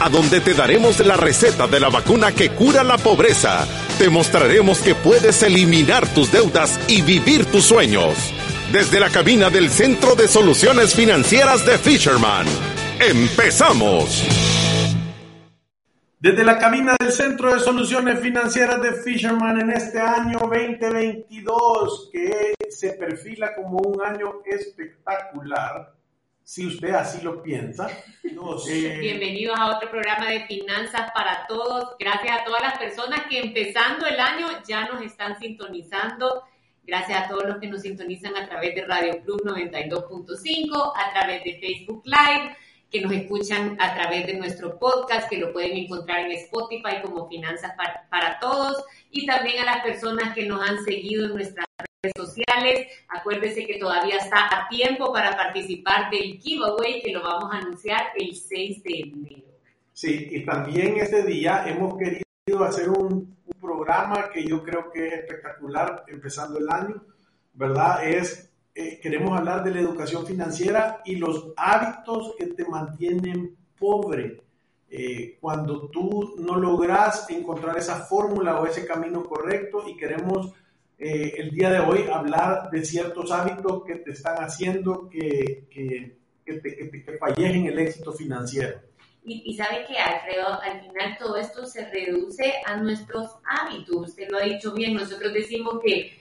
a donde te daremos la receta de la vacuna que cura la pobreza. Te mostraremos que puedes eliminar tus deudas y vivir tus sueños. Desde la cabina del Centro de Soluciones Financieras de Fisherman. ¡Empezamos! Desde la cabina del Centro de Soluciones Financieras de Fisherman en este año 2022, que se perfila como un año espectacular, si usted así lo piensa. Bienvenidos a otro programa de Finanzas para Todos. Gracias a todas las personas que empezando el año ya nos están sintonizando. Gracias a todos los que nos sintonizan a través de Radio Club 92.5, a través de Facebook Live que nos escuchan a través de nuestro podcast, que lo pueden encontrar en Spotify como Finanzas para, Todos, y también a las personas que nos han seguido en nuestras sociales. Acuérdense que todavía está a tiempo para participar del giveaway, que lo vamos a anunciar el 6 de enero. Sí, y también este día hemos querido hacer un, un programa que yo creo que es espectacular empezando el año, ¿verdad? Es eh, queremos hablar de la educación financiera y los hábitos que te mantienen pobre. Eh, cuando tú no logras encontrar esa fórmula o ese camino correcto y queremos eh, el día de hoy hablar de ciertos hábitos que te están haciendo que, que, que, te, que falles en el éxito financiero. Y, y, sabe que Alfredo, al final todo esto se reduce a nuestros hábitos. Usted lo ha dicho bien, nosotros decimos que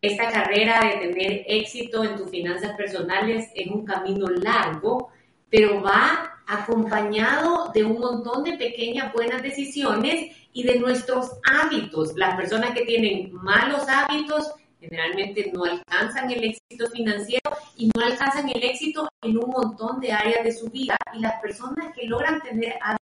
esta carrera de tener éxito en tus finanzas personales es un camino largo, pero va acompañado de un montón de pequeñas buenas decisiones y de nuestros hábitos. Las personas que tienen malos hábitos generalmente no alcanzan el éxito financiero y no alcanzan el éxito en un montón de áreas de su vida. Y las personas que logran tener hábitos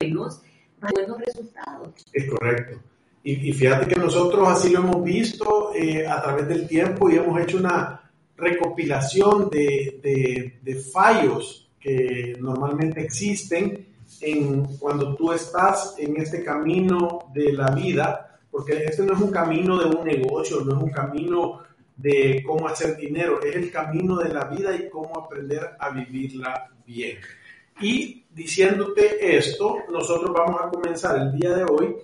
buenos, buenos resultados. Es correcto. Y, fíjate que nosotros así lo hemos visto eh, a través del tiempo y hemos hecho una recopilación de, de, fallos que normalmente existen en cuando tú estás en este camino de la vida, porque este no es un camino de un negocio, no es un camino de cómo hacer dinero, es el camino de la vida y cómo aprender a vivirla bien. Y diciéndote esto, nosotros vamos a comenzar el día de hoy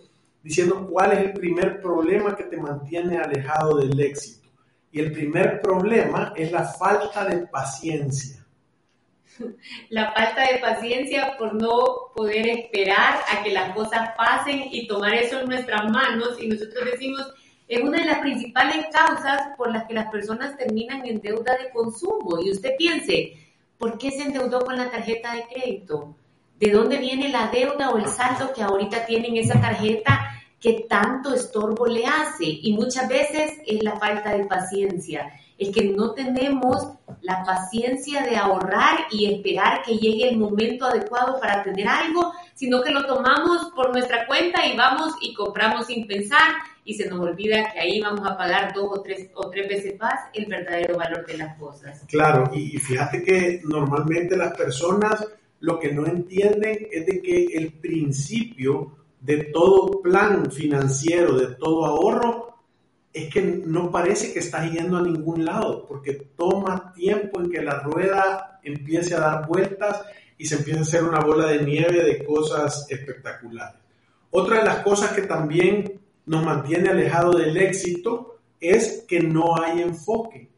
diciendo cuál es el primer problema que te mantiene alejado del éxito. Y el primer problema es la falta de paciencia. La falta de paciencia por no poder esperar a que las cosas pasen y tomar eso en nuestras manos. Y nosotros decimos, es una de las principales causas por las que las personas terminan en deuda de consumo. Y usted piense, ¿por qué se endeudó con la tarjeta de crédito? ¿De dónde viene la deuda o el saldo que ahorita tienen esa tarjeta que tanto estorbo le hace. Y muchas veces es la falta de paciencia, es que no tenemos la paciencia de ahorrar y esperar que llegue el momento adecuado para tener algo, sino que lo tomamos por nuestra cuenta y vamos y compramos sin pensar y se nos olvida que ahí vamos a pagar dos o tres, o tres veces más el verdadero valor de las cosas. Claro, y fíjate que normalmente las personas lo que no entienden es de que el principio de todo plan financiero, de todo ahorro, es que no parece que estás yendo a ningún lado, porque toma tiempo en que la rueda empiece a dar vueltas y se empieza a hacer una bola de nieve de cosas espectaculares. Otra de las cosas que también nos mantiene alejado del éxito es que no hay enfoque.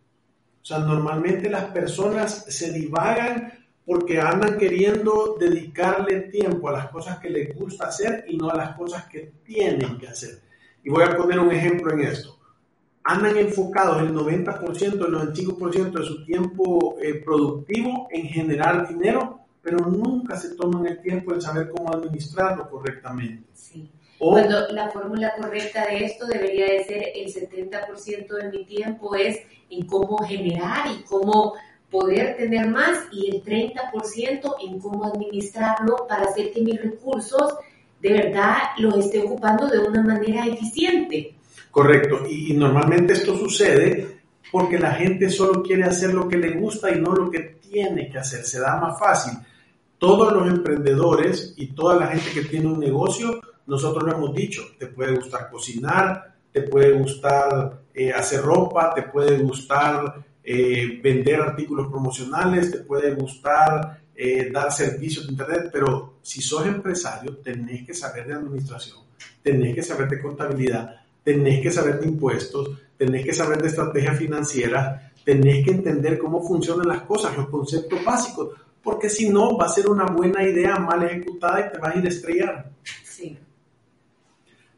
O sea, normalmente las personas se divagan porque andan queriendo dedicarle tiempo a las cosas que les gusta hacer y no a las cosas que tienen que hacer. Y voy a poner un ejemplo en esto. Andan enfocados el 90%, el 95% de su tiempo eh, productivo en generar dinero, pero nunca se toman el tiempo en saber cómo administrarlo correctamente. Sí. Cuando la fórmula correcta de esto debería de ser el 70% de mi tiempo es en cómo generar y cómo poder tener más y el 30% en cómo administrarlo para hacer que mis recursos de verdad los esté ocupando de una manera eficiente. Correcto. Y, normalmente esto sucede porque la gente solo quiere hacer lo que le gusta y no lo que tiene que hacer. Se da más fácil. Todos los emprendedores y toda la gente que tiene un negocio, nosotros lo hemos dicho, te puede gustar cocinar, te puede gustar eh, hacer ropa, te puede gustar eh, vender artículos promocionales, te puede gustar eh, dar servicios de Internet, pero si sos empresario, tenés que saber de administración, tenés que saber de contabilidad, tenés que saber de impuestos, tenés que saber de estrategia financiera, tenés que entender cómo funcionan las cosas, los conceptos básicos, porque si no, va a ser una buena idea mal ejecutada y te vas a ir a estrellar.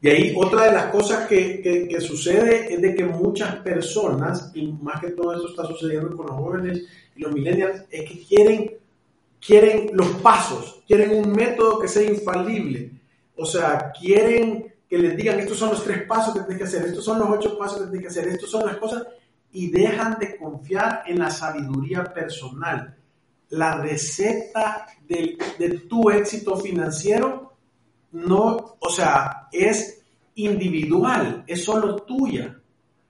Y ahí otra de las cosas que, que, sucede es de que muchas personas, y más que todo eso está sucediendo con los jóvenes y los millennials, es que quieren, quieren los pasos, quieren un método que sea infalible. O sea, quieren que les digan, estos son los tres pasos que tienes que hacer, estos son los ocho pasos que tienes que hacer, estos son las cosas, y dejan de confiar en la sabiduría personal. La receta de, de tu éxito financiero no, o sea, es individual, es solo tuya.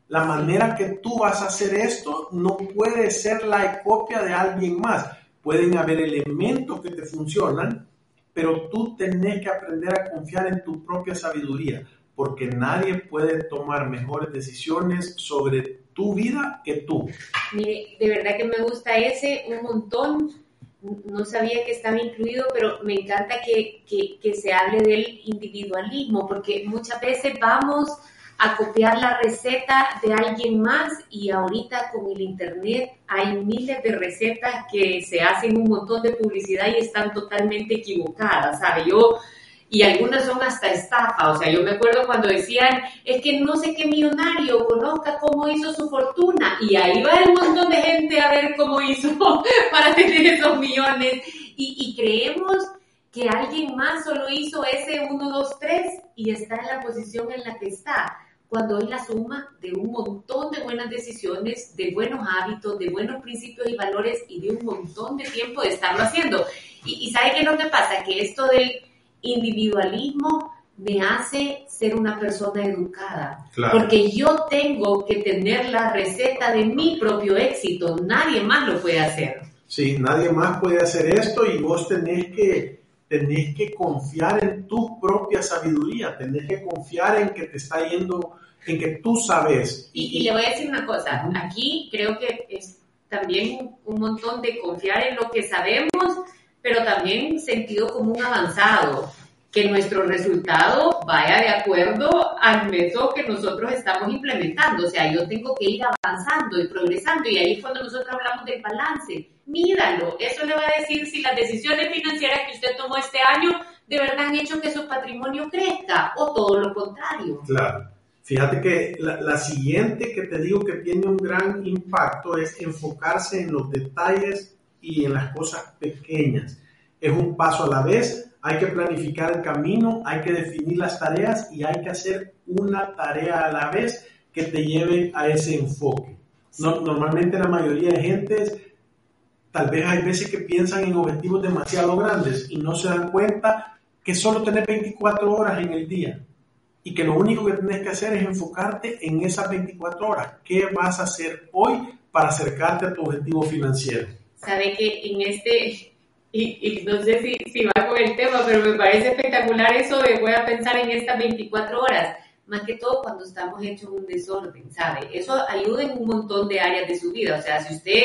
La manera que tú vas a hacer esto no puede ser la copia de alguien más. Pueden haber elementos que te funcionan, pero tú tenés que aprender a confiar en tu propia sabiduría, porque nadie puede tomar mejores decisiones sobre tu vida que tú. Mire, de verdad que me gusta ese un montón. No sabía que estaba incluido, pero me encanta que, que, que se hable del individualismo, porque muchas veces vamos a copiar la receta de alguien más y ahorita con el internet hay miles de recetas que se hacen un montón de publicidad y están totalmente equivocadas, ¿sabe? Yo y algunas son hasta estafa, o sea, yo me acuerdo cuando decían, es que no sé qué millonario conozca cómo hizo su fortuna y ahí va un montón de gente a ver cómo hizo para tener esos millones y, y creemos que alguien más solo hizo ese 1, 2, 3 y está en la posición en la que está cuando es la suma de un montón de buenas decisiones, de buenos hábitos, de buenos principios y valores y de un montón de tiempo de estarlo haciendo. Y, ¿sabe qué es lo que pasa? Que esto del individualismo me hace ser una persona educada. Porque yo tengo que tener la receta de mi propio éxito. Nadie más lo puede hacer. Sí, nadie más puede hacer esto y vos tenés que tenés que confiar en tu propia sabiduría, tenés que confiar en que te está yendo, en que tú sabes. Y, le voy a decir una cosa, aquí creo que es también un montón de confiar en lo que sabemos, pero también sentido común avanzado que nuestro resultado vaya de acuerdo al método que nosotros estamos implementando. O sea, yo tengo que ir avanzando y progresando y ahí cuando nosotros hablamos del balance. Míralo, eso le va a decir si las decisiones financieras que usted tomó este año de verdad han hecho que su patrimonio crezca o todo lo contrario. Claro. Fíjate que la, la siguiente que te digo que tiene un gran impacto es enfocarse en los detalles y en las cosas pequeñas. Es un paso a la vez hay que planificar el camino, hay que definir las tareas y hay que hacer una tarea a la vez que te lleve a ese enfoque. normalmente la mayoría de gente, tal vez hay veces que piensan en objetivos demasiado grandes y no se dan cuenta que solo tenés 24 horas en el día y que lo único que tienes que hacer es enfocarte en esas 24 horas. ¿Qué vas a hacer hoy para acercarte a tu objetivo financiero? Sabe que en este y, no sé si, si, va con el tema, pero me parece espectacular eso de voy a pensar en estas 24 horas, más que todo cuando estamos hechos un desorden, ¿sabe? Eso ayuda en un montón de áreas de su vida, o sea, si usted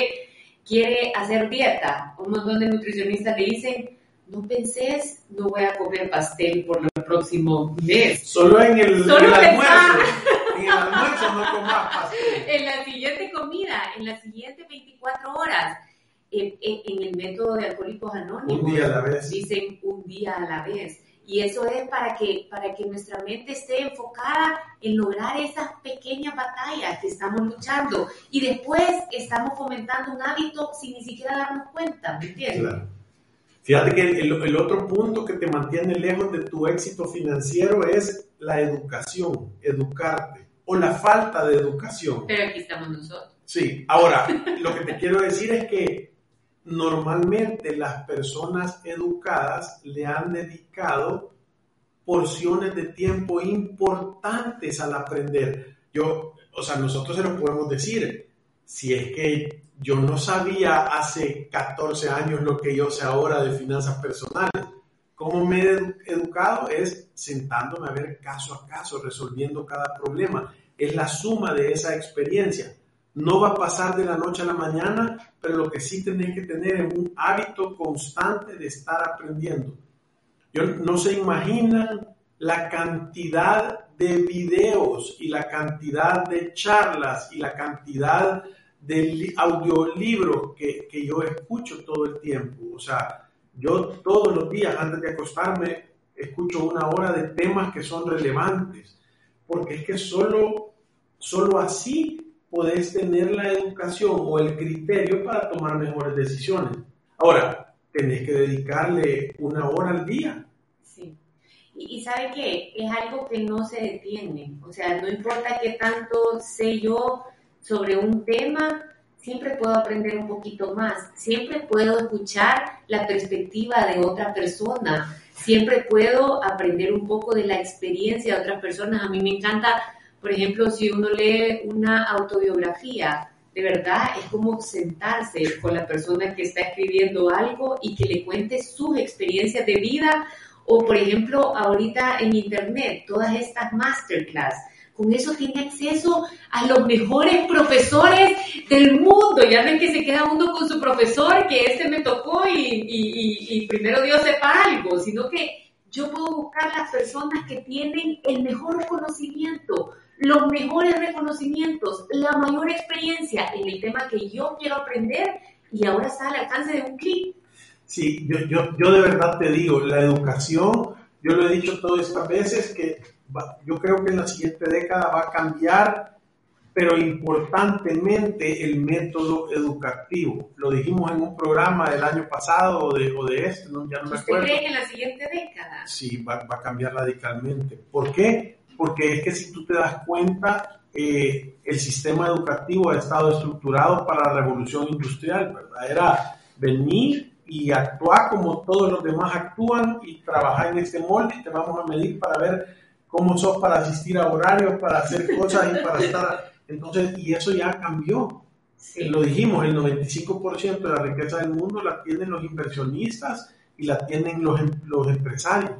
quiere hacer dieta, un montón de nutricionistas le dicen, no pensés, no voy a comer pastel por el próximo mes. Solo en el, Solo almuerzo. en el almuerzo no comas pastel. En la siguiente comida, en las siguientes 24 horas en, el método de Alcohólicos Anónimos. Un día a la vez. Dicen un día a la vez. Y eso es para que, para que nuestra mente esté enfocada en lograr esas pequeñas batallas que estamos luchando. Y después estamos fomentando un hábito sin ni siquiera darnos cuenta, ¿me entiendes? Claro. Fíjate que el, el, otro punto que te mantiene lejos de tu éxito financiero es la educación, educarte, o la falta de educación. Pero aquí estamos nosotros. Sí, ahora, lo que te quiero decir es que normalmente las personas educadas le han dedicado porciones de tiempo importantes al aprender. yo, o sea, nosotros se lo podemos decir, si es que yo no sabía hace 14 años lo que yo sé ahora de finanzas personales. ¿Cómo me he educado? Es sentándome a ver caso a caso, resolviendo cada problema. Es la suma de esa experiencia. No va a pasar de la noche a la mañana, pero lo que sí tenés que tener es un hábito constante de estar aprendiendo. Yo no se imaginan la cantidad de videos y la cantidad de charlas y la cantidad de audiolibros que, que yo escucho todo el tiempo. O sea, yo todos los días antes de acostarme escucho una hora de temas que son relevantes, porque es que solo, solo así podés tener la educación o el criterio para tomar mejores decisiones. Ahora, tenés que dedicarle una hora al día. Sí. Y, sabe que es algo que no se detiene. O sea, no importa qué tanto sé yo sobre un tema, siempre puedo aprender un poquito más. Siempre puedo escuchar la perspectiva de otra persona. Siempre puedo aprender un poco de la experiencia de otras personas. A mí me encanta por ejemplo, si uno lee una autobiografía, de verdad es como sentarse con la persona que está escribiendo algo y que le cuente sus experiencias de vida o, por ejemplo, ahorita en Internet, todas estas masterclass. Con eso tiene acceso a los mejores profesores del mundo. Ya ven que se queda uno con su profesor, que este me tocó y, y primero Dios sepa algo, sino que yo puedo buscar las personas que tienen el mejor conocimiento, los mejores reconocimientos, la mayor experiencia en el tema que yo quiero aprender y ahora está al alcance de un clic. Sí, yo, yo, yo de verdad te digo, la educación, yo lo he dicho todas estas veces, que yo creo que en la siguiente década va a cambiar, pero importantemente el método educativo. Lo dijimos en un programa del año pasado o de, o de este, ¿no? ya no me acuerdo. ¿Usted cree que en la siguiente década? Sí, va, va a cambiar radicalmente. ¿Por qué? Porque es que si tú te das cuenta, eh, el sistema educativo ha estado estructurado para la revolución industrial, ¿verdad? Era venir y actuar como todos los demás actúan y trabajar en este molde y te vamos a medir para ver cómo sos para asistir a horarios, para hacer cosas y para estar... Entonces, y eso ya cambió. Lo dijimos, el 95% de la riqueza del mundo la tienen los inversionistas y la tienen los, em, los empresarios.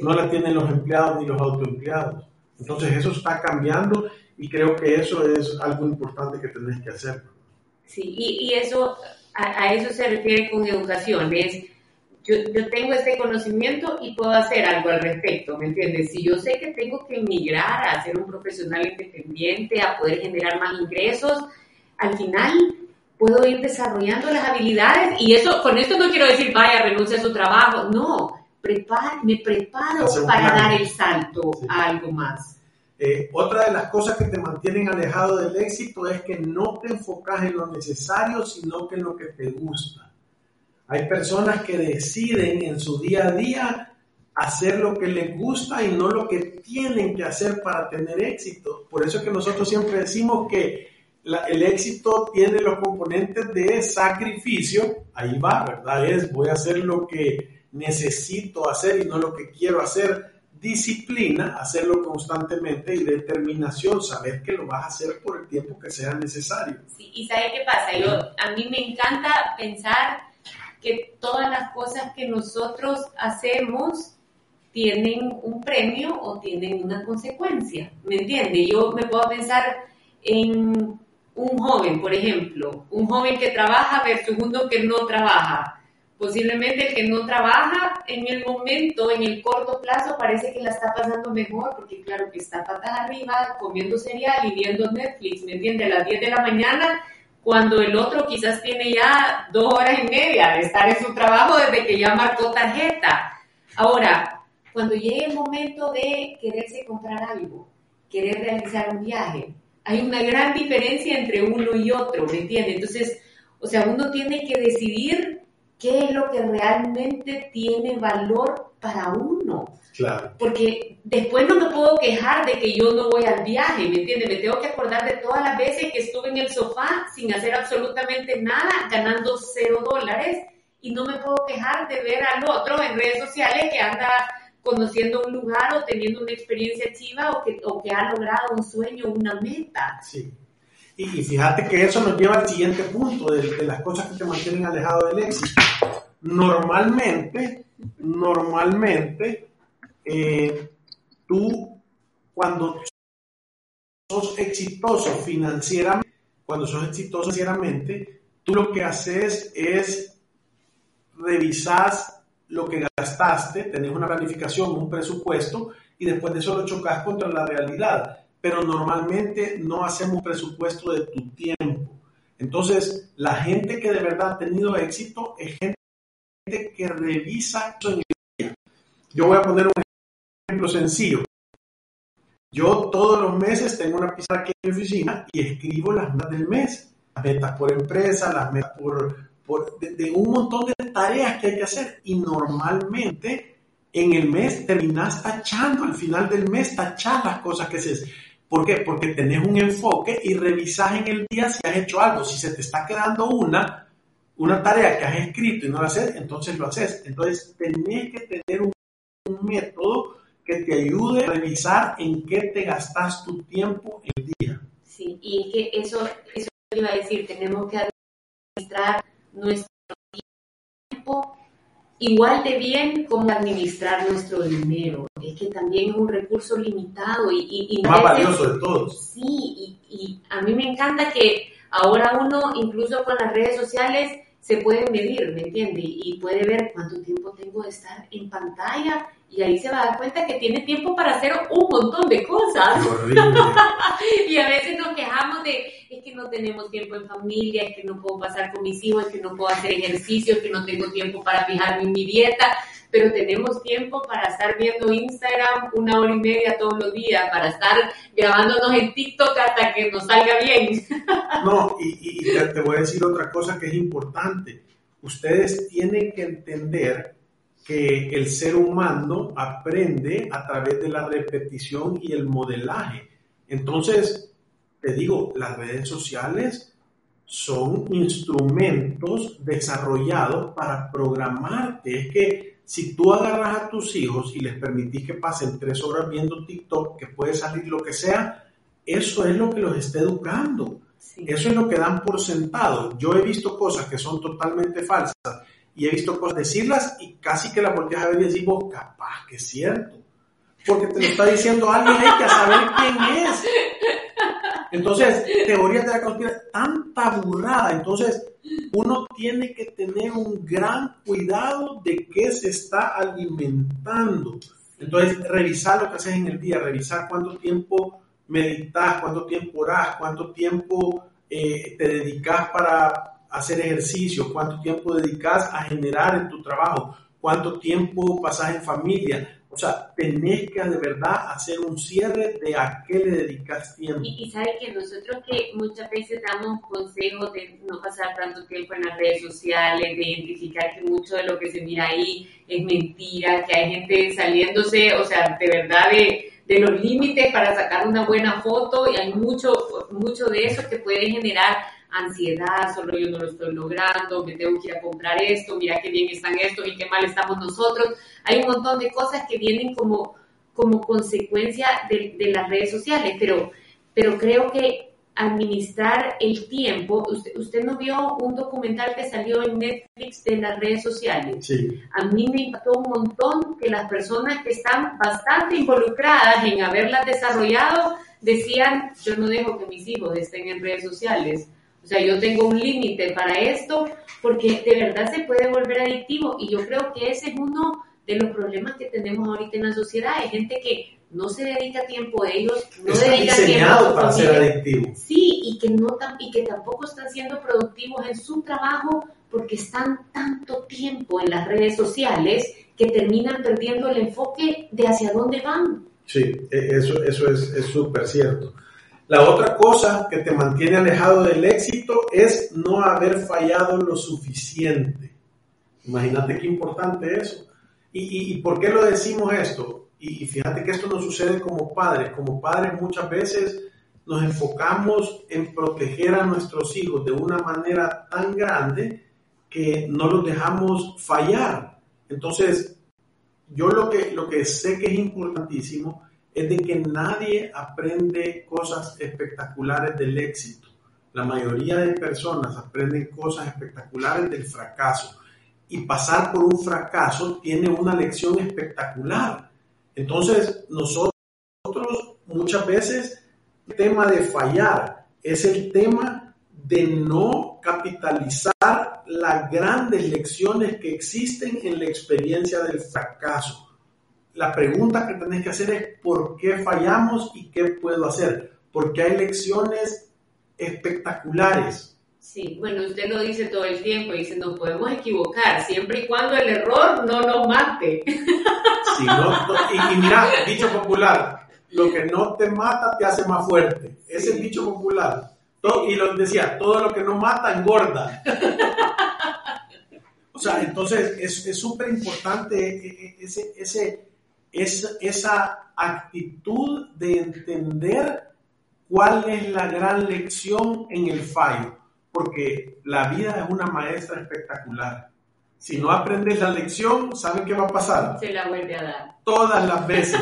No la tienen los empleados ni los autoempleados. Entonces eso está cambiando y creo que eso es algo importante que tenés que hacer. Sí, y, y eso, a, eso se refiere con educación, es yo, yo, tengo este conocimiento y puedo hacer algo al respecto, ¿me entiendes? Si yo sé que tengo que emigrar a ser un profesional independiente, a poder generar más ingresos, al final puedo ir desarrollando las habilidades y eso, con esto no quiero decir, vaya, renuncia a su trabajo, no, me preparo para dar el salto a algo más. Eh, otra de las cosas que te mantienen alejado del éxito es que no te enfocas en lo necesario, sino que en lo que te gusta. Hay personas que deciden en su día a día hacer lo que les gusta y no lo que tienen que hacer para tener éxito. Por eso es que nosotros siempre decimos que el éxito tiene los componentes de sacrificio, ahí va, ¿verdad? Es voy a hacer lo que necesito hacer y no lo que quiero hacer. Disciplina, hacerlo constantemente y determinación, saber que lo vas a hacer por el tiempo que sea necesario. Sí, y ¿sabe qué pasa? Yo, a mí me encanta pensar que todas las cosas que nosotros hacemos tienen un premio o tienen una consecuencia, ¿me entiende? Yo me puedo pensar en un joven, por ejemplo, un joven que trabaja versus uno que no trabaja Posiblemente el que no trabaja en el momento, en el corto plazo, parece que la está pasando mejor, porque claro que está patas arriba, comiendo cereal y viendo Netflix, ¿me entiende? A las 10 de la mañana, cuando el otro quizás tiene ya dos horas y media de estar en su trabajo desde que ya marcó tarjeta. Ahora, cuando llegue el momento de quererse comprar algo, querer realizar un viaje, hay una gran diferencia entre uno y otro, ¿me entiende? Entonces, o sea, uno tiene que decidir qué es lo que realmente tiene valor para uno. Claro. Porque después no me puedo quejar de que yo no voy al viaje, ¿me entiendes? Me tengo que acordar de todas las veces que estuve en el sofá sin hacer absolutamente nada, ganando cero dólares, y no me puedo quejar de ver al otro en redes sociales que anda conociendo un lugar o teniendo una experiencia chiva o que, o que ha logrado un sueño, una meta. Sí. Y, fíjate que eso nos lleva al siguiente punto de, las cosas que te mantienen alejado del éxito. Normalmente, normalmente, eh, tú cuando sos exitoso financieramente, cuando sos exitoso financieramente, tú lo que haces es revisar lo que gastaste, tenés una planificación, un presupuesto y después de eso lo chocas contra la realidad. Pero normalmente no hacemos presupuesto de tu tiempo. Entonces, la gente que de verdad ha tenido éxito es gente que revisa eso en día. Yo voy a poner un ejemplo sencillo. Yo todos los meses tengo una pizarra aquí en mi oficina y escribo las metas del mes, las metas por empresa, las metas por, de, un montón de tareas que hay que hacer y normalmente en el mes terminas tachando, al final del mes tachas las cosas que haces. ¿Por qué? Porque tenés un enfoque y revisas en el día si has hecho algo. Si se te está quedando una, una tarea que has escrito y no la haces, entonces lo haces. Entonces tenés que tener un, método que te ayude a revisar en qué te gastas tu tiempo el día. Sí, y que eso, eso iba a decir, tenemos que administrar nuestro tiempo igual de bien como administrar nuestro dinero. Es que también es un recurso limitado y... y, Más valioso de todos. Sí, y, y a mí me encanta que ahora uno, incluso con las redes sociales, se puede medir, ¿me entiende? Y puede ver cuánto tiempo tengo de estar en pantalla y ahí se va a dar cuenta que tiene tiempo para hacer un montón de cosas. y a veces nos quejamos de, es que no tenemos tiempo en familia, es que no puedo pasar con mis hijos, es que no puedo hacer ejercicio, es que no tengo tiempo para fijarme en mi dieta, pero tenemos tiempo para estar viendo Instagram una hora y media todos los días, para estar grabándonos en TikTok hasta que nos salga bien. no, y, y te voy a decir otra cosa que es importante. Ustedes tienen que entender que el ser humano aprende a través de la repetición y el modelaje. Entonces, te digo, las redes sociales son instrumentos desarrollados para programarte. Es que si tú agarras a tus hijos y les permitís que pasen tres horas viendo TikTok, que puede salir lo que sea, eso es lo que los está educando. Eso es lo que dan por sentado. Yo he visto cosas que son totalmente falsas y he visto cosas decirlas y casi que la volteas a ver y decimos, capaz que es cierto. Porque te lo está diciendo alguien, hay que saber quién es. Entonces, teorías de la conspiración, tanta burrada. Entonces, uno tiene que tener un gran cuidado de qué se está alimentando. Entonces, revisar lo que haces en el día, revisar cuánto tiempo meditas, cuánto tiempo oras, cuánto tiempo eh, te dedicas para hacer ejercicio, cuánto tiempo dedicas a generar en tu trabajo, cuánto tiempo pasas en familia. O sea, tenés que de verdad hacer un cierre de a qué le dedicas tiempo. Y, y sabe que nosotros que muchas veces damos consejos de no pasar tanto tiempo en las redes sociales, de identificar que mucho de lo que se mira ahí es mentira, que hay gente saliéndose, o sea, de verdad de, de los límites para sacar una buena foto y hay mucho, mucho de eso que puede generar ansiedad, solo yo no lo estoy logrando, me tengo que ir a comprar esto, mira qué bien están estos y qué mal estamos nosotros. Hay un montón de cosas que vienen como, como consecuencia de, de las redes sociales, pero, pero creo que administrar el tiempo, usted, usted no vio un documental que salió en Netflix de las redes sociales. Sí. A mí me impactó un montón que las personas que están bastante involucradas en haberlas desarrollado decían, yo no dejo que mis hijos estén en redes sociales o sea, yo tengo un límite para esto porque de verdad se puede volver adictivo y yo creo que ese es uno de los problemas que tenemos ahorita en la sociedad. Hay gente que no se dedica tiempo a ellos, no Está dedica tiempo para ser adictivo. Sí, y que, no, y que tampoco están siendo productivos en su trabajo porque están tanto tiempo en las redes sociales que terminan perdiendo el enfoque de hacia dónde van. Sí, e, eso, eso es súper cierto. La otra cosa que te mantiene alejado del éxito es no haber fallado lo suficiente. Imagínate qué importante eso. ¿Y, por qué lo decimos esto? Y, fíjate que esto no sucede como padres. Como padres muchas veces nos enfocamos en proteger a nuestros hijos de una manera tan grande que no los dejamos fallar. Entonces, yo lo que, lo que sé que es importantísimo es de que nadie aprende cosas espectaculares del éxito. La mayoría de personas aprenden cosas espectaculares del fracaso. Y pasar por un fracaso tiene una lección espectacular. Entonces, nosotros muchas veces, el tema de fallar es el tema de no capitalizar las grandes lecciones que existen en la experiencia del fracaso. La pregunta que tenés que hacer es ¿por qué fallamos y qué puedo hacer? Porque hay lecciones espectaculares. Sí, bueno, usted lo dice todo el tiempo, dice, nos podemos equivocar, siempre y cuando el error no nos mate. Sí, y, y, mira, dicho popular, lo que no te mata te hace más fuerte. Ese es el dicho popular. y lo decía, todo lo que no mata engorda. O sea, entonces es súper importante e, e, ese, ese, esa, esa actitud de entender cuál es la gran lección en el fallo, porque la vida es una maestra espectacular. Si no aprendes la lección, ¿saben qué va a pasar? Se la vuelve a dar. Todas las veces,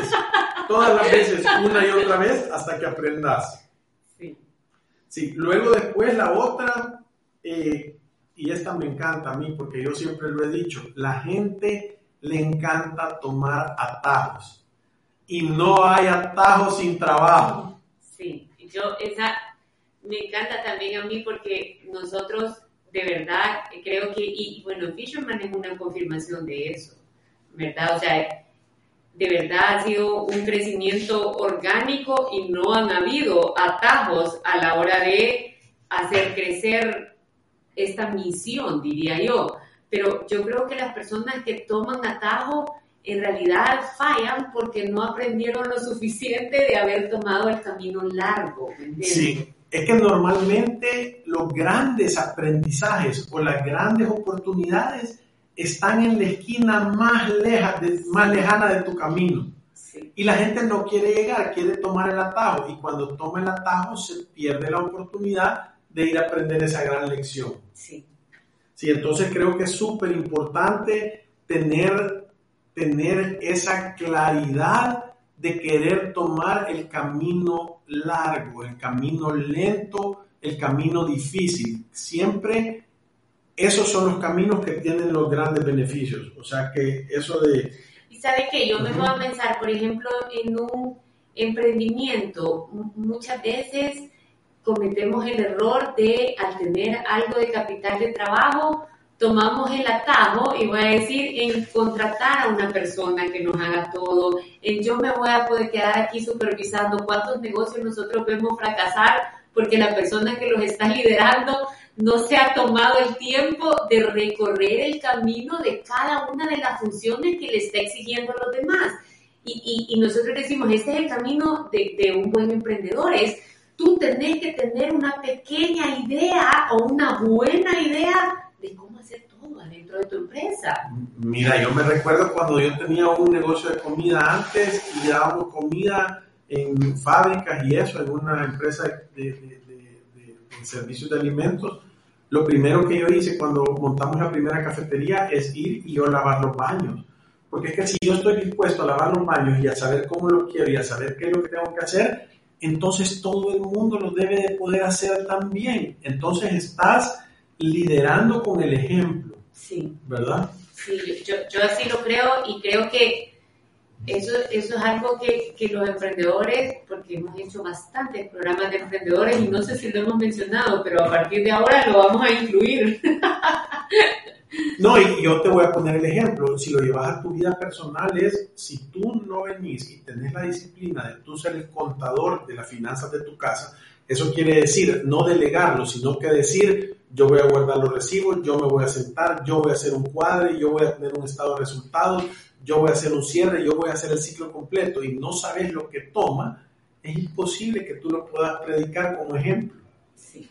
todas las veces, una y otra vez, hasta que aprendas. Sí. Sí, luego después la otra, eh, y esta me encanta a mí, porque yo siempre lo he dicho, la gente le encanta tomar atajos. Y no hay atajos sin trabajo. Sí, yo esa me encanta también a mí porque nosotros de verdad creo que, y bueno, Fisherman es una confirmación de eso, ¿verdad? O sea, de verdad ha sido un crecimiento orgánico y no han habido atajos a la hora de hacer crecer esta misión, diría yo. Pero yo creo que las personas que toman atajo en realidad fallan porque no aprendieron lo suficiente de haber tomado el camino largo. Sí, es que normalmente los grandes aprendizajes o las grandes oportunidades están en la esquina más, leja, más lejana de tu camino. Y la gente no quiere llegar, quiere tomar el atajo. Y cuando toma el atajo se pierde la oportunidad de ir a aprender esa gran lección. Sí. Sí, entonces creo que es súper importante tener, tener esa claridad de querer tomar el camino largo, el camino lento, el camino difícil. Siempre esos son los caminos que tienen los grandes beneficios. O sea que eso de... Y sabe que yo me voy a pensar, por ejemplo, en un emprendimiento, muchas veces cometemos el error de, al tener algo de capital de trabajo, tomamos el atajo, y voy a decir, en contratar a una persona que nos haga todo, en yo me voy a poder quedar aquí supervisando cuántos negocios nosotros vemos fracasar porque la persona que los está liderando no se ha tomado el tiempo de recorrer el camino de cada una de las funciones que le está exigiendo a los demás. Y, y, nosotros decimos, este es el camino de, de, un buen emprendedor, es tú tenés que tener una pequeña idea o una buena idea de cómo hacer todo adentro de tu empresa. Mira, yo me recuerdo cuando yo tenía un negocio de comida antes y dábamos comida en fábricas y eso, en una empresa de servicios de alimentos, lo primero que yo hice cuando montamos la primera cafetería es ir y yo lavar los baños. Porque es que si yo estoy dispuesto a lavar los baños y a saber cómo lo quiero y a saber qué es lo que tengo que hacer, entonces todo el mundo lo debe de poder hacer también. Entonces estás liderando con el ejemplo. Sí. ¿Verdad? Sí, yo, yo así lo creo y creo que eso, eso es algo que, que, los emprendedores, porque hemos hecho bastantes programas de emprendedores y no sé si lo hemos mencionado, pero a partir de ahora lo vamos a incluir. No, y yo te voy a poner el ejemplo, si lo llevas a tu vida personal es, si tú no venís y tenés la disciplina de tú ser el contador de las finanzas de tu casa, eso quiere decir no delegarlo, sino que decir, yo voy a guardar los recibos, yo me voy a sentar, yo voy a hacer un cuadre, yo voy a tener un estado de resultados, yo voy a hacer un cierre, yo voy a hacer el ciclo completo y no sabes lo que toma, es imposible que tú lo puedas predicar como ejemplo. Sí.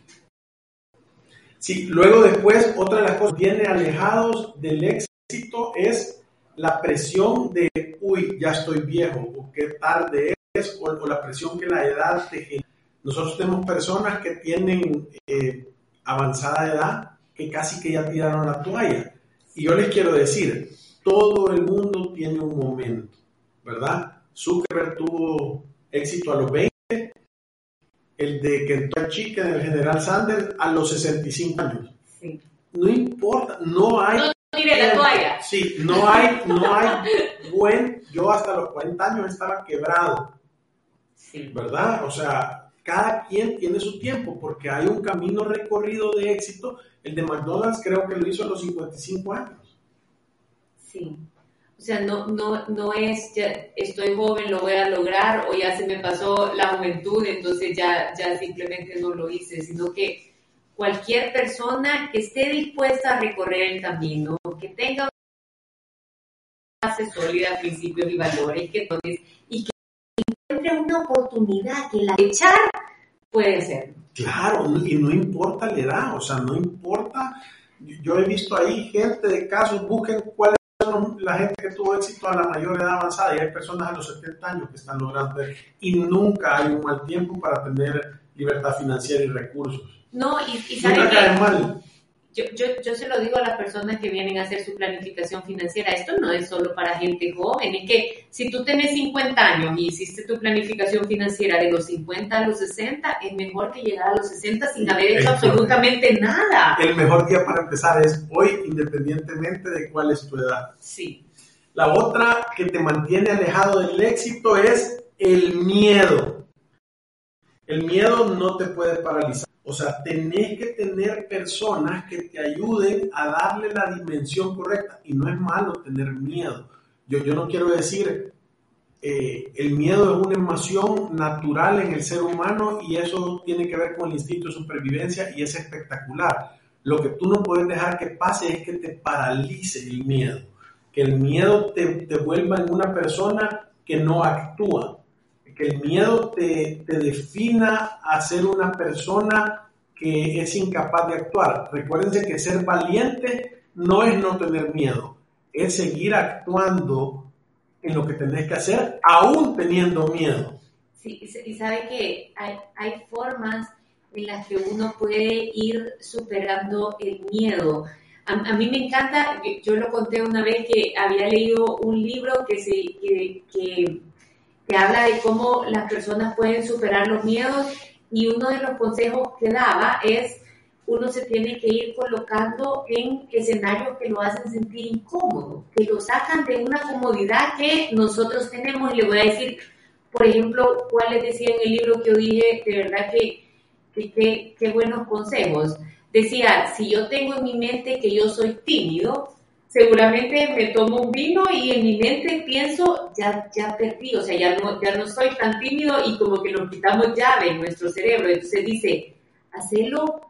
Sí, luego después, otra de las cosas viene alejados del éxito es la presión de, uy, ya estoy viejo, o qué tarde es, o, la presión que la edad te genera. Nosotros tenemos personas que tienen eh, avanzada edad que casi que ya tiraron la toalla. Y yo les quiero decir, todo el mundo tiene un momento, ¿verdad? Zuckerberg tuvo éxito a los 20, el de que entró chica en el General Sanders a los 65 años. Sí. No importa, no hay... No tire la toalla. Sí, no hay, no hay buen... Yo hasta los 40 años estaba quebrado, sí. ¿verdad? O sea, cada quien tiene su tiempo porque hay un camino recorrido de éxito. El de McDonald's creo que lo hizo a los 55 años. Sí. O sea, no, no, no es, ya estoy joven, lo voy a lograr, o ya se me pasó la juventud, entonces ya, ya simplemente no lo hice, sino que cualquier persona que esté dispuesta a recorrer el camino, que tenga una base sólida, principios y valores, que y que encuentre una oportunidad que la echar puede ser. Claro, y no importa la edad, o sea, no importa. Yo he visto ahí gente de casos, busquen cuál la gente que tuvo éxito a la mayor edad avanzada y hay personas a los 70 años que están logrando y nunca hay un mal tiempo para tener libertad financiera y recursos. No, y, y nunca mal yo, yo, yo se lo digo a las personas que vienen a hacer su planificación financiera, esto no es solo para gente joven, es que si tú tienes 50 años y hiciste tu planificación financiera de los 50 a los 60, es mejor que llegar a los 60 sin haber hecho absolutamente nada. El mejor día para empezar es hoy, independientemente de cuál es tu edad. Sí. La otra que te mantiene alejado del éxito es el miedo. El miedo no te puede paralizar. O sea, tenés que tener personas que te ayuden a darle la dimensión correcta. Y no es malo tener miedo. Yo, yo no quiero decir, eh, el miedo es una emoción natural en el ser humano y eso tiene que ver con el instinto de supervivencia y es espectacular. Lo que tú no puedes dejar que pase es que te paralice el miedo, que el miedo te, te vuelva en una persona que no actúa el miedo te, te defina a ser una persona que es incapaz de actuar. Recuérdense que ser valiente no es no tener miedo, es seguir actuando en lo que tenés que hacer, aún teniendo miedo. Sí, y sabe que hay, hay formas en las que uno puede ir superando el miedo. A, a, mí me encanta, yo lo conté una vez que había leído un libro que, se, que que habla de cómo las personas pueden superar los miedos y uno de los consejos que daba es uno se tiene que ir colocando en escenarios que lo hacen sentir incómodo, que lo sacan de una comodidad que nosotros tenemos. Y le voy a decir, por ejemplo, cuál les decía en el libro que yo dije, de verdad que qué buenos consejos. Decía, si yo tengo en mi mente que yo soy tímido, seguramente me tomo un vino y en mi mente pienso, ya, ya perdí, o sea, ya no, ya no soy tan tímido y como que nos quitamos llave en nuestro cerebro. Entonces dice, hacelo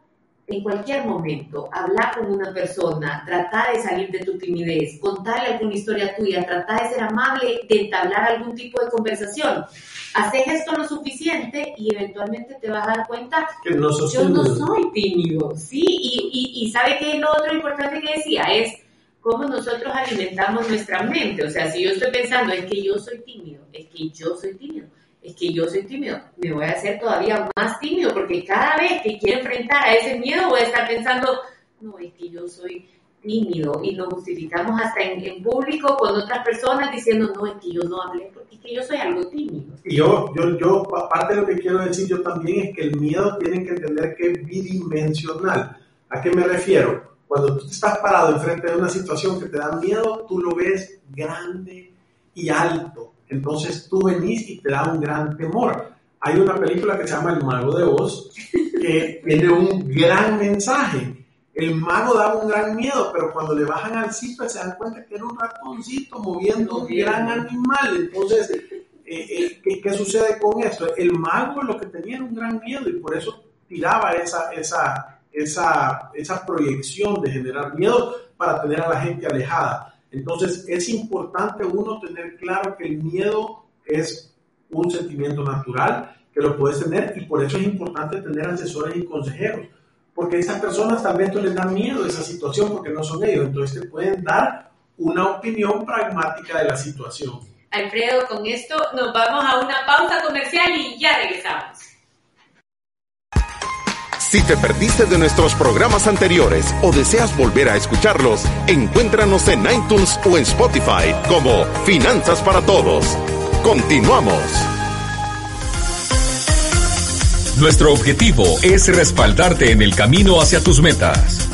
en cualquier momento, hablar con una persona, tratar de salir de tu timidez, contarle alguna historia tuya, tratar de ser amable, de entablar algún tipo de conversación. Haces esto lo suficiente y eventualmente te vas a dar cuenta que no yo no soy tímido, ¿sí? Y, y, y sabe que lo otro importante que decía es, cómo nosotros alimentamos nuestra mente. O sea, si yo estoy pensando, es que yo soy tímido, es que yo soy tímido, es que yo soy tímido, me voy a hacer todavía más tímido porque cada vez que quiero enfrentar a ese miedo voy a estar pensando, no, es que yo soy tímido y lo justificamos hasta en, público con otras personas diciendo, no, es que yo no hablé porque es que yo soy algo tímido. Y yo, yo, yo, aparte de lo que quiero decir yo también es que el miedo tienen que entender que es bidimensional. ¿A qué me refiero? Cuando tú estás parado enfrente de una situación que te da miedo, tú lo ves grande y alto. Entonces tú venís y te da un gran temor. Hay una película que se llama El Mago de Oz que tiene un gran mensaje. El mago da un gran miedo, pero cuando le bajan al cipo se dan cuenta que era un ratoncito moviendo un gran animal. Entonces, eh, eh, ¿qué, ¿qué, sucede con esto? El mago lo que tenía era un gran miedo y por eso tiraba esa, esa, esa, esa proyección de generar miedo para tener a la gente alejada. Entonces es importante uno tener claro que el miedo es un sentimiento natural, que lo puedes tener y por eso es importante tener asesores y consejeros, porque esas personas vez les dan miedo de esa situación porque no son ellos, entonces te pueden dar una opinión pragmática de la situación. Alfredo, con esto nos vamos a una pausa comercial y ya regresamos. Si te perdiste de nuestros programas anteriores o deseas volver a escucharlos, encuéntranos en iTunes o en Spotify como Finanzas para Todos. Continuamos. Nuestro objetivo es respaldarte en el camino hacia tus metas.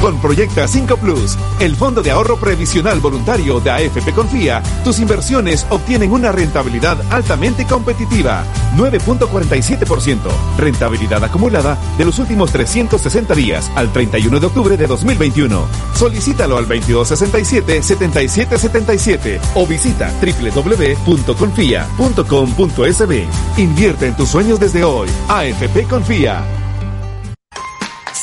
Con Proyecta 5 Plus, el Fondo de Ahorro Previsional Voluntario de AFP Confía, tus inversiones obtienen una rentabilidad altamente competitiva, 9.47%, rentabilidad acumulada de los últimos 360 días al 31 de octubre de 2021. Solicítalo al 2267-7777 o visita www.confía.com.sb. Invierte en tus sueños desde hoy. AFP Confía.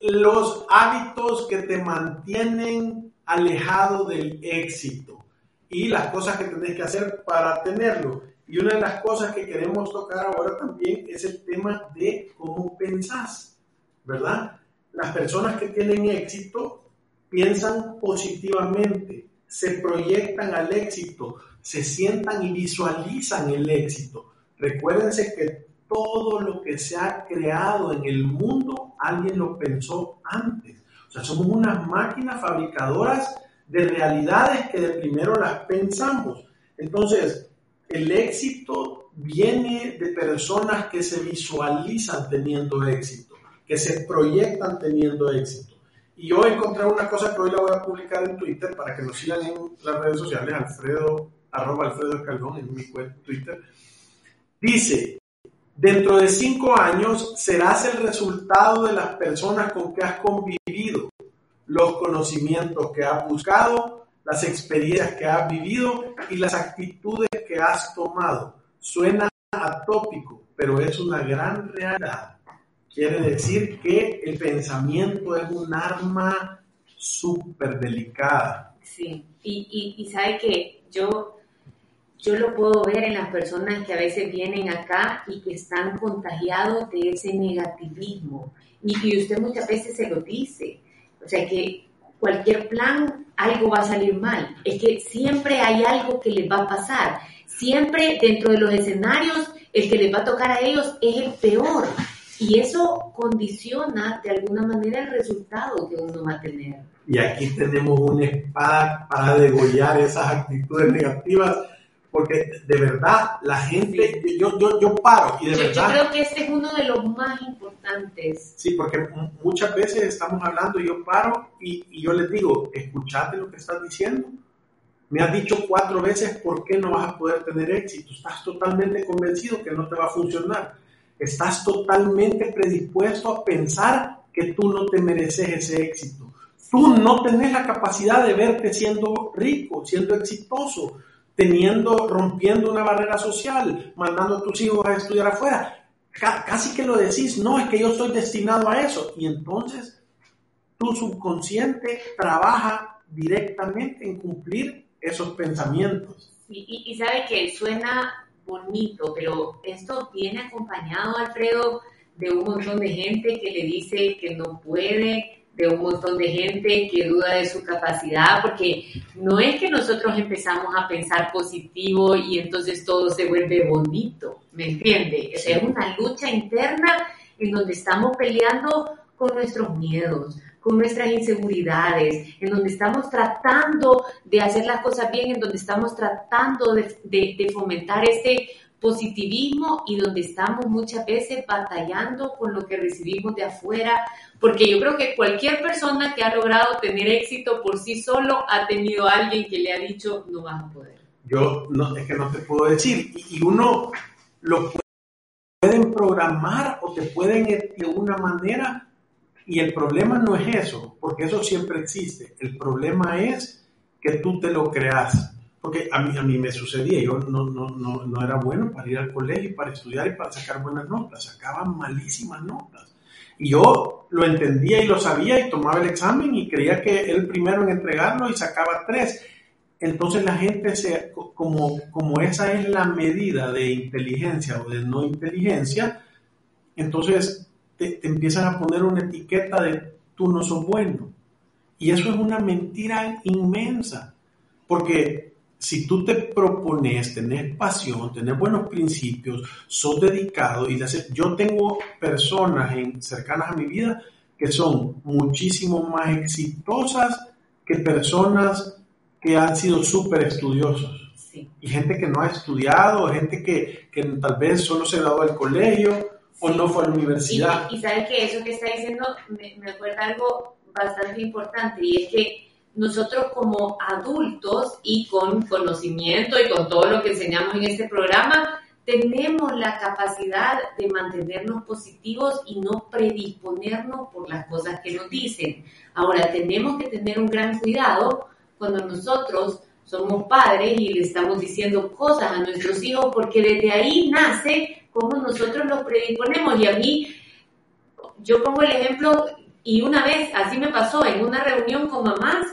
los hábitos que te mantienen alejado del éxito y las cosas que tenés que hacer para tenerlo. Y una de las cosas que queremos tocar ahora también es el tema de cómo pensás, ¿verdad? Las personas que tienen éxito piensan positivamente, se proyectan al éxito, se sientan y visualizan el éxito. Recuérdense que todo lo que se ha creado en el mundo, alguien lo pensó antes. O sea, somos unas máquinas fabricadoras de realidades que de primero las pensamos. Entonces, el éxito viene de personas que se visualizan teniendo éxito, que se proyectan teniendo éxito. Y yo encontré una cosa que hoy la voy a publicar en Twitter para que nos sigan en las redes sociales, Alfredo, arroba Alfredo en mi cuenta Twitter. Dice, Dentro de cinco años serás el resultado de las personas con que has convivido, los conocimientos que has buscado, las experiencias que has vivido y las actitudes que has tomado. Suena atópico, pero es una gran realidad. Quiere decir que el pensamiento es un arma súper delicada. Sí, y, y, sabe que yo yo lo puedo ver en las personas que a veces vienen acá y que están contagiados de ese negativismo. Y, que usted muchas veces se lo dice. O sea que cualquier plan, algo va a salir mal. Es que siempre hay algo que les va a pasar. Siempre dentro de los escenarios, el que les va a tocar a ellos es el peor. Y eso condiciona de alguna manera el resultado que uno va a tener. Y aquí tenemos una espada para degollar esas actitudes negativas porque de verdad la gente, yo, yo, yo paro y de verdad... Yo creo que este es uno de los más importantes. Sí, porque muchas veces estamos hablando, y yo paro y, y yo les digo, escuchate lo que estás diciendo. Me has dicho cuatro veces por qué no vas a poder tener éxito. Estás totalmente convencido que no te va a funcionar. Estás totalmente predispuesto a pensar que tú no te mereces ese éxito. Tú no tenés la capacidad de verte siendo rico, siendo exitoso teniendo, rompiendo una barrera social, mandando a tus hijos a estudiar afuera. casi que lo decís, no, es que yo estoy destinado a eso. Y entonces tu subconsciente trabaja directamente en cumplir esos pensamientos. Y, y, sabe que suena bonito, pero esto viene acompañado, Alfredo, de un montón de gente que le dice que no puede, de un montón de gente que duda de su capacidad, porque no es que nosotros empezamos a pensar positivo y entonces todo se vuelve bonito, ¿me entiende? es una lucha interna en donde estamos peleando con nuestros miedos, con nuestras inseguridades, en donde estamos tratando de hacer las cosas bien, en donde estamos tratando de, de fomentar este positivismo y donde estamos muchas veces batallando con lo que recibimos de afuera, porque yo creo que cualquier persona que ha logrado tener éxito por sí solo ha tenido a alguien que le ha dicho no vas a poder. Yo no, es que no te puedo decir, y uno lo pueden programar o te pueden de una manera, y el problema no es eso, porque eso siempre existe, el problema es que tú te lo creas porque a mí, a mí me sucedía, yo no, no, no, no era bueno para ir al colegio, para estudiar y para sacar buenas notas, sacaba malísimas notas. Y yo lo entendía y lo sabía y tomaba el examen y creía que el primero en entregarlo y sacaba tres. Entonces la gente, se, como, como esa es la medida de inteligencia o de no inteligencia, entonces te, te empiezan a poner una etiqueta de tú no sos bueno. Y eso es una mentira inmensa, porque si tú te propones tener pasión, tener buenos principios, sos dedicado y yo tengo personas cercanas a mi vida que son muchísimo más exitosas que personas que han sido súper estudiosos. Y gente que no ha estudiado, gente que, que, tal vez solo se graduó del colegio o no fue a la universidad. Y, y sabes que eso que está diciendo me, me acuerda algo bastante importante y es que nosotros como adultos y con conocimiento y con todo lo que enseñamos en este programa, tenemos la capacidad de mantenernos positivos y no predisponernos por las cosas que nos dicen. Ahora, tenemos que tener un gran cuidado cuando nosotros somos padres y le estamos diciendo cosas a nuestros hijos, porque desde ahí nace cómo nosotros los predisponemos. Y a mí, yo pongo el ejemplo, y una vez así me pasó en una reunión con mamás,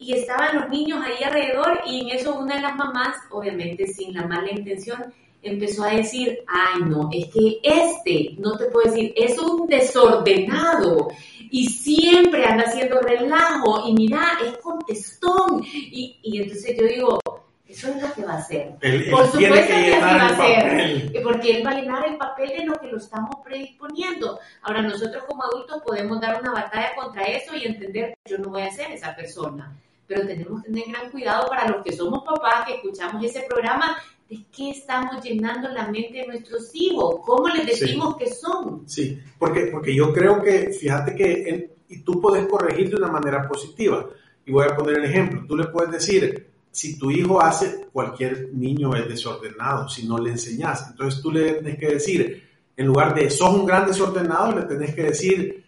y estaban los niños ahí alrededor y en eso una de las mamás, obviamente sin la mala intención, empezó a decir, ay no, es que este, no te puedo decir, es un desordenado y siempre anda haciendo relajo y mira, es contestón. Y, y entonces yo digo, eso es lo que va a hacer. Por supuesto que, así va a ser, porque él va a llenar el papel de lo que lo estamos predisponiendo. Ahora nosotros como adultos podemos dar una batalla contra eso y entender que yo no voy a ser esa persona pero tenemos que tener gran cuidado para los que somos papás, que escuchamos ese programa, de qué estamos llenando la mente de nuestros hijos, cómo les decimos que son. Sí, porque, porque yo creo que, fíjate que y tú puedes corregir de una manera positiva. Y voy a poner el ejemplo, tú le puedes decir, si tu hijo hace, cualquier niño es desordenado, si no le enseñas, entonces tú le tienes que decir, en lugar de sos un gran desordenado, le tenés que decir,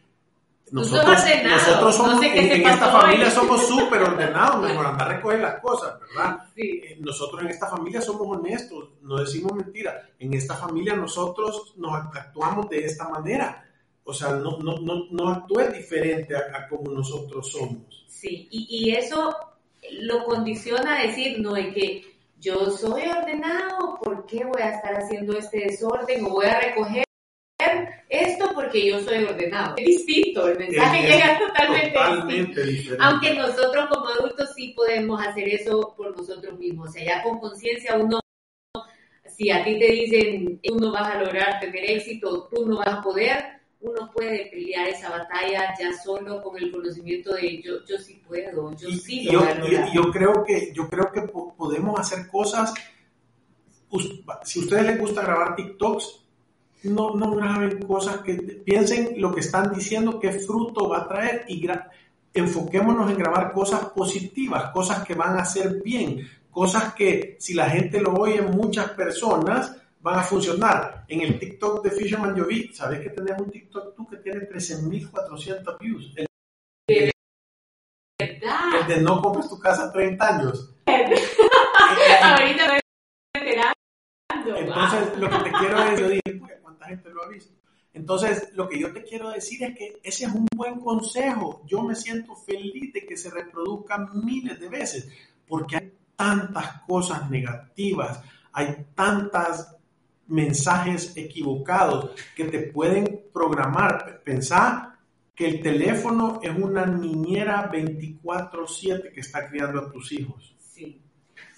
nosotros, nosotros somos, en, esta familia somos súper ordenados, mejor andar a recoger las cosas, ¿verdad? Eh, nosotros en esta familia somos honestos, no decimos mentiras. En esta familia nosotros nos actuamos de esta manera. O sea, no, no, no, no actúes diferente a, como nosotros somos. Sí, y, y eso lo condiciona a decir, no, es que yo soy ordenado, ¿por qué voy a estar haciendo este desorden o voy a recoger? Porque yo soy ordenado. Es distinto, el mensaje llega totalmente, distinto. Aunque nosotros como adultos sí podemos hacer eso por nosotros mismos. O sea, ya con conciencia uno, si a ti te dicen, tú no vas a lograr tener éxito, tú no vas a poder, uno puede pelear esa batalla ya solo con el conocimiento de yo, yo sí puedo, yo sí lo yo, yo, creo que yo creo que podemos hacer cosas. Si a ustedes les gusta grabar TikToks, no, no graben cosas que piensen lo que están diciendo, qué fruto va a traer y enfoquémonos en grabar cosas positivas, cosas que van a ser bien, cosas que si la gente lo oye, muchas personas van a funcionar. En el TikTok de Fisherman yo vi, ¿sabes que tenés un TikTok tú que tiene 13.400 views? El, el, el, de no compres tu casa 30 años. Ahorita Entonces, lo que te quiero decir, yo dije, gente lo ha visto. Entonces, lo que yo te quiero decir es que ese es un buen consejo. Yo me siento feliz de que se reproduzcan miles de veces, porque hay tantas cosas negativas, hay tantos mensajes equivocados que te pueden programar. Pensar que el teléfono es una niñera 24/7 que está criando a tus hijos.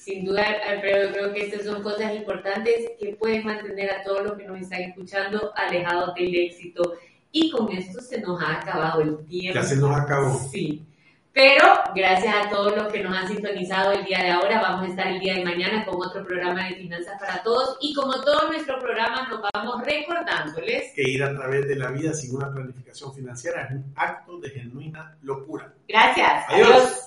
Sin duda, Alfredo, creo que estas son cosas importantes que pueden mantener a todos los que nos están escuchando alejados del éxito. Y con esto se nos ha acabado el tiempo. Ya se nos acabó. Sí. Pero gracias a todos los que nos han sintonizado el día de ahora, vamos a estar el día de mañana con otro programa de Finanzas para Todos y como todos nuestros programas nos vamos recordándoles que ir a través de la vida sin una planificación financiera es un acto de genuina locura. Gracias. Adiós.